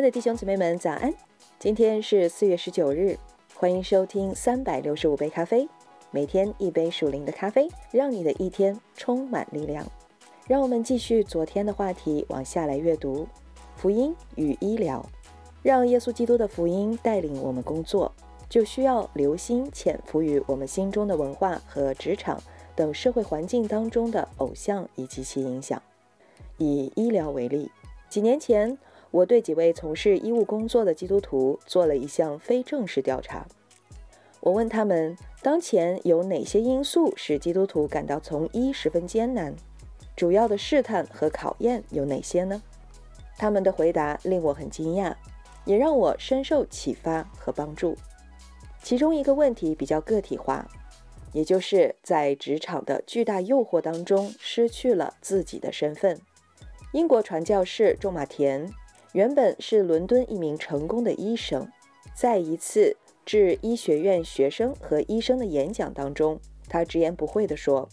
亲爱的弟兄姊妹们，早安！今天是四月十九日，欢迎收听三百六十五杯咖啡，每天一杯属灵的咖啡，让你的一天充满力量。让我们继续昨天的话题，往下来阅读福音与医疗。让耶稣基督的福音带领我们工作，就需要留心潜伏于我们心中的文化和职场等社会环境当中的偶像以及其影响。以医疗为例，几年前我对几位从事医务工作的基督徒做了一项非正式调查。我问他们，当前有哪些因素使基督徒感到从医十分艰难？主要的试探和考验有哪些呢？他们的回答令我很惊讶。也让我深受启发和帮助。其中一个问题比较个体化，也就是在职场的巨大诱惑当中失去了自己的身份。英国传教士仲马田原本是伦敦一名成功的医生，在一次致医学院学生和医生的演讲当中，他直言不讳地说：“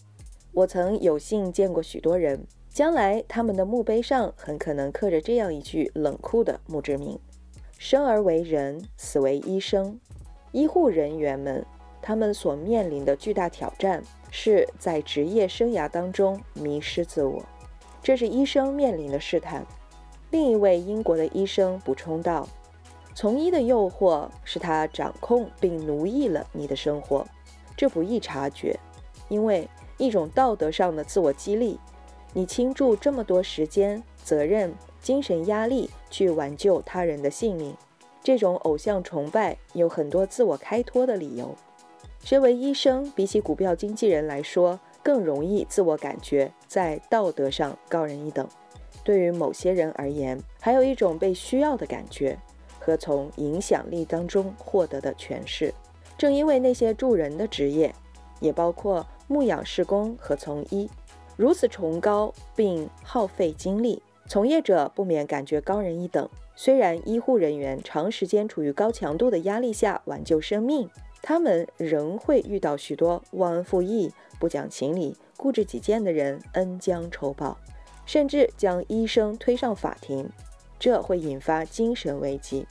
我曾有幸见过许多人，将来他们的墓碑上很可能刻着这样一句冷酷的墓志铭。”生而为人，死为医生。医护人员们，他们所面临的巨大挑战是在职业生涯当中迷失自我，这是医生面临的试探。另一位英国的医生补充道：“从医的诱惑使他掌控并奴役了你的生活，这不易察觉，因为一种道德上的自我激励，你倾注这么多时间、责任。”精神压力去挽救他人的性命，这种偶像崇拜有很多自我开脱的理由。身为医生，比起股票经纪人来说，更容易自我感觉在道德上高人一等。对于某些人而言，还有一种被需要的感觉和从影响力当中获得的诠释。正因为那些助人的职业，也包括牧养士工和从医，如此崇高并耗费精力。从业者不免感觉高人一等。虽然医护人员长时间处于高强度的压力下挽救生命，他们仍会遇到许多忘恩负义、不讲情理、固执己见的人，恩将仇报，甚至将医生推上法庭，这会引发精神危机。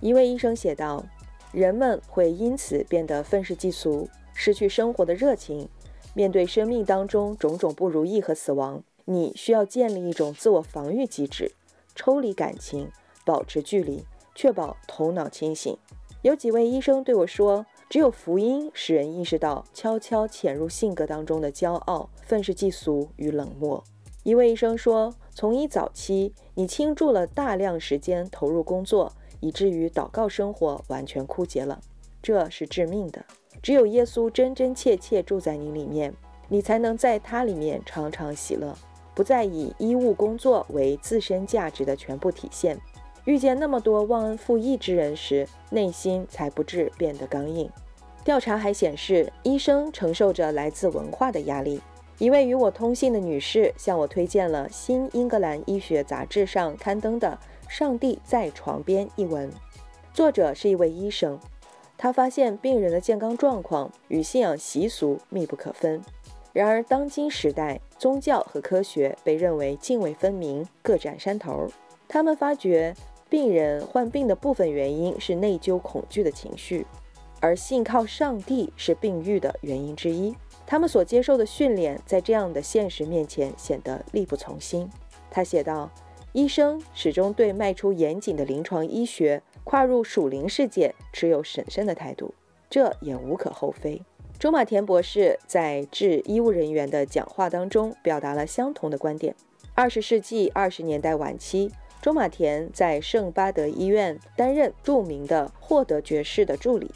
一位医生写道：“人们会因此变得愤世嫉俗，失去生活的热情，面对生命当中种种不如意和死亡。”你需要建立一种自我防御机制，抽离感情，保持距离，确保头脑清醒。有几位医生对我说：“只有福音使人意识到悄悄潜入性格当中的骄傲、愤世嫉俗与冷漠。”一位医生说：“从医早期，你倾注了大量时间投入工作，以至于祷告生活完全枯竭了，这是致命的。只有耶稣真真切切住在你里面，你才能在他里面常常喜乐。”不再以医务工作为自身价值的全部体现，遇见那么多忘恩负义之人时，内心才不致变得刚硬。调查还显示，医生承受着来自文化的压力。一位与我通信的女士向我推荐了《新英格兰医学杂志》上刊登的《上帝在床边》一文，作者是一位医生，他发现病人的健康状况与信仰习俗密不可分。然而，当今时代，宗教和科学被认为泾渭分明，各占山头。他们发觉，病人患病的部分原因是内疚、恐惧的情绪，而信靠上帝是病愈的原因之一。他们所接受的训练，在这样的现实面前显得力不从心。他写道：“医生始终对迈出严谨的临床医学、跨入属灵世界持有审慎的态度，这也无可厚非。”周马田博士在致医务人员的讲话当中表达了相同的观点。二十世纪二十年代晚期，周马田在圣巴德医院担任著名的霍德爵士的助理。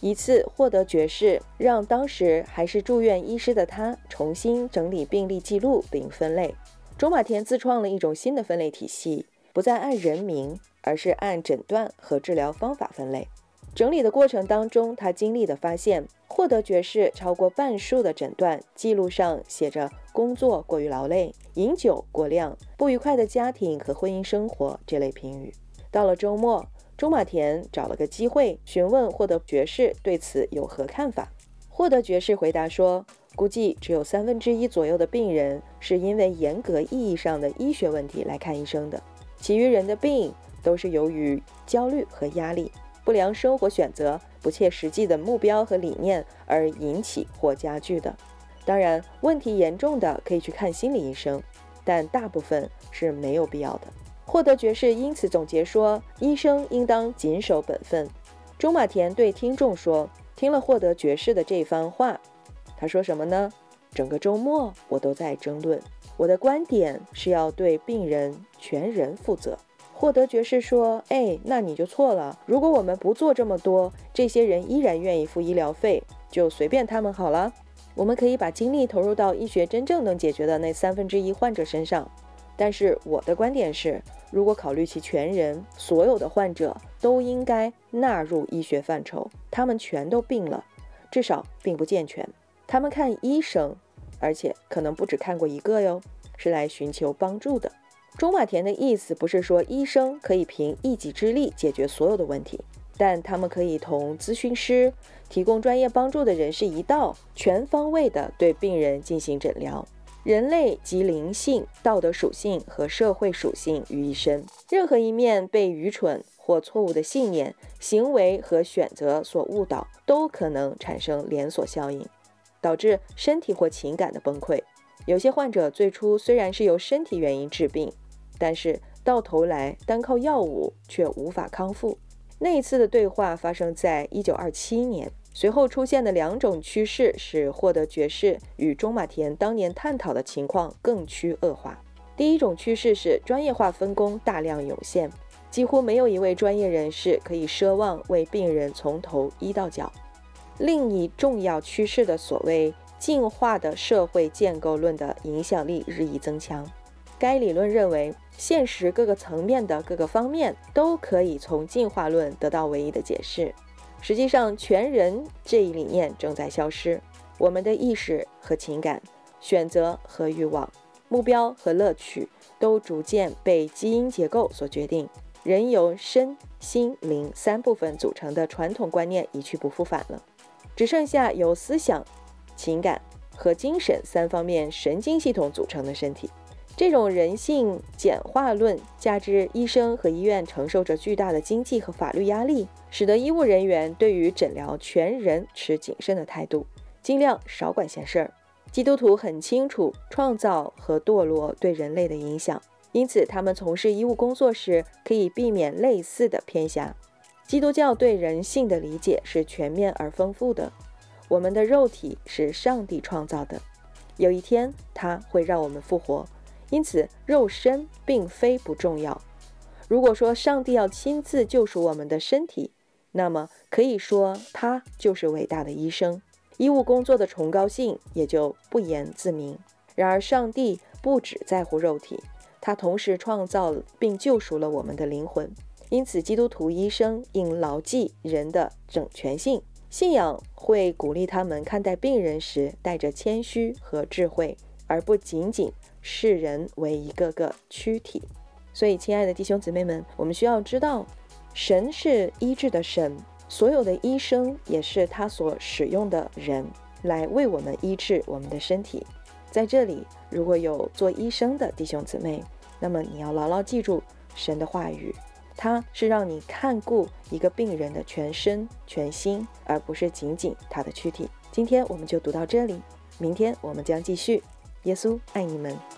一次，获得爵士让当时还是住院医师的他重新整理病历记录并分类。周马田自创了一种新的分类体系，不再按人名，而是按诊断和治疗方法分类。整理的过程当中，他经历的发现，获得爵士超过半数的诊断记录上写着工作过于劳累、饮酒过量、不愉快的家庭和婚姻生活这类评语。到了周末，中马田找了个机会询问获得爵士对此有何看法。获得爵士回答说，估计只有三分之一左右的病人是因为严格意义上的医学问题来看医生的，其余人的病。都是由于焦虑和压力、不良生活选择、不切实际的目标和理念而引起或加剧的。当然，问题严重的可以去看心理医生，但大部分是没有必要的。霍德爵士因此总结说：“医生应当谨守本分。”中马田对听众说：“听了霍德爵士的这番话，他说什么呢？整个周末我都在争论，我的观点是要对病人全人负责。”霍德爵士说：“哎，那你就错了。如果我们不做这么多，这些人依然愿意付医疗费，就随便他们好了。我们可以把精力投入到医学真正能解决的那三分之一患者身上。但是我的观点是。”如果考虑其全人，所有的患者都应该纳入医学范畴。他们全都病了，至少并不健全。他们看医生，而且可能不止看过一个哟，是来寻求帮助的。中马田的意思不是说医生可以凭一己之力解决所有的问题，但他们可以同咨询师、提供专业帮助的人士一道，全方位地对病人进行诊疗。人类集灵性、道德属性和社会属性于一身，任何一面被愚蠢或错误的信念、行为和选择所误导，都可能产生连锁效应，导致身体或情感的崩溃。有些患者最初虽然是由身体原因治病，但是到头来单靠药物却无法康复。那一次的对话发生在一九二七年。随后出现的两种趋势，使获得爵士与中马田当年探讨的情况更趋恶化。第一种趋势是专业化分工大量涌现，几乎没有一位专业人士可以奢望为病人从头医到脚。另一重要趋势的所谓进化的社会建构论的影响力日益增强。该理论认为，现实各个层面的各个方面都可以从进化论得到唯一的解释。实际上，全人这一理念正在消失。我们的意识和情感、选择和欲望、目标和乐趣，都逐渐被基因结构所决定。人由身心灵三部分组成的传统观念一去不复返了，只剩下由思想、情感和精神三方面神经系统组成的身体。这种人性简化论，加之医生和医院承受着巨大的经济和法律压力，使得医务人员对于诊疗全人持谨慎的态度，尽量少管闲事儿。基督徒很清楚创造和堕落对人类的影响，因此他们从事医务工作时可以避免类似的偏狭。基督教对人性的理解是全面而丰富的。我们的肉体是上帝创造的，有一天他会让我们复活。因此，肉身并非不重要。如果说上帝要亲自救赎我们的身体，那么可以说他就是伟大的医生。医务工作的崇高性也就不言自明。然而，上帝不只在乎肉体，他同时创造并救赎了我们的灵魂。因此，基督徒医生应牢记人的整全性。信仰会鼓励他们看待病人时带着谦虚和智慧，而不仅仅。视人为一个个躯体，所以，亲爱的弟兄姊妹们，我们需要知道，神是医治的神，所有的医生也是他所使用的人，来为我们医治我们的身体。在这里，如果有做医生的弟兄姊妹，那么你要牢牢记住神的话语，他是让你看顾一个病人的全身全心，而不是仅仅他的躯体。今天我们就读到这里，明天我们将继续。耶稣爱你们。